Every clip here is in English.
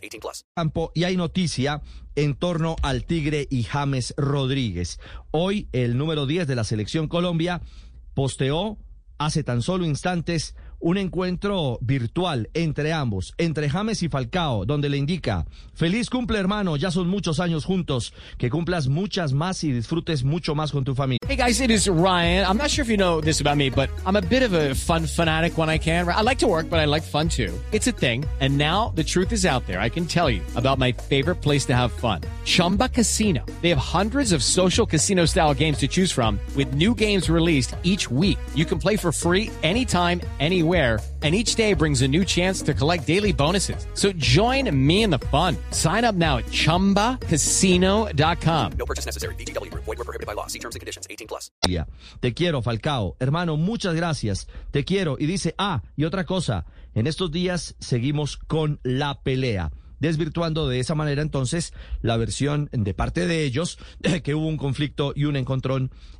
18 plus. campo y hay noticia en torno al Tigre y James Rodríguez. Hoy el número 10 de la selección Colombia posteó hace tan solo instantes un encuentro virtual entre ambos, entre James y Falcao, donde le indica, feliz cumple hermano, ya son muchos años juntos, que cumplas muchas más y disfrutes mucho más con tu familia. Hey guys, it is Ryan. I'm not sure if you know this about me, but I'm a bit of a fun fanatic when I can. I like to work, but I like fun too. It's a thing. And now the truth is out there. I can tell you about my favorite place to have fun. Chumba Casino. They have hundreds of social casino style games to choose from with new games released each week. You can play for free anytime, anywhere and each day brings a new chance to collect daily bonuses. So join me in the fun. Sign up now at ChumbaCasino.com. No purchase necessary. BGW. Void were prohibited by law. See terms and conditions. 18 plus. Te quiero, Falcao. Hermano, muchas gracias. Te quiero. Y dice, ah, y otra cosa, en estos días seguimos con la pelea. Desvirtuando de esa manera entonces la versión de parte de ellos de que hubo un conflicto y un encontrón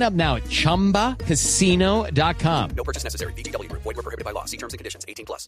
Sign up now at ChumbaCasino.com. No purchase necessary. VGW. Void were prohibited by law. See terms and conditions. 18 plus.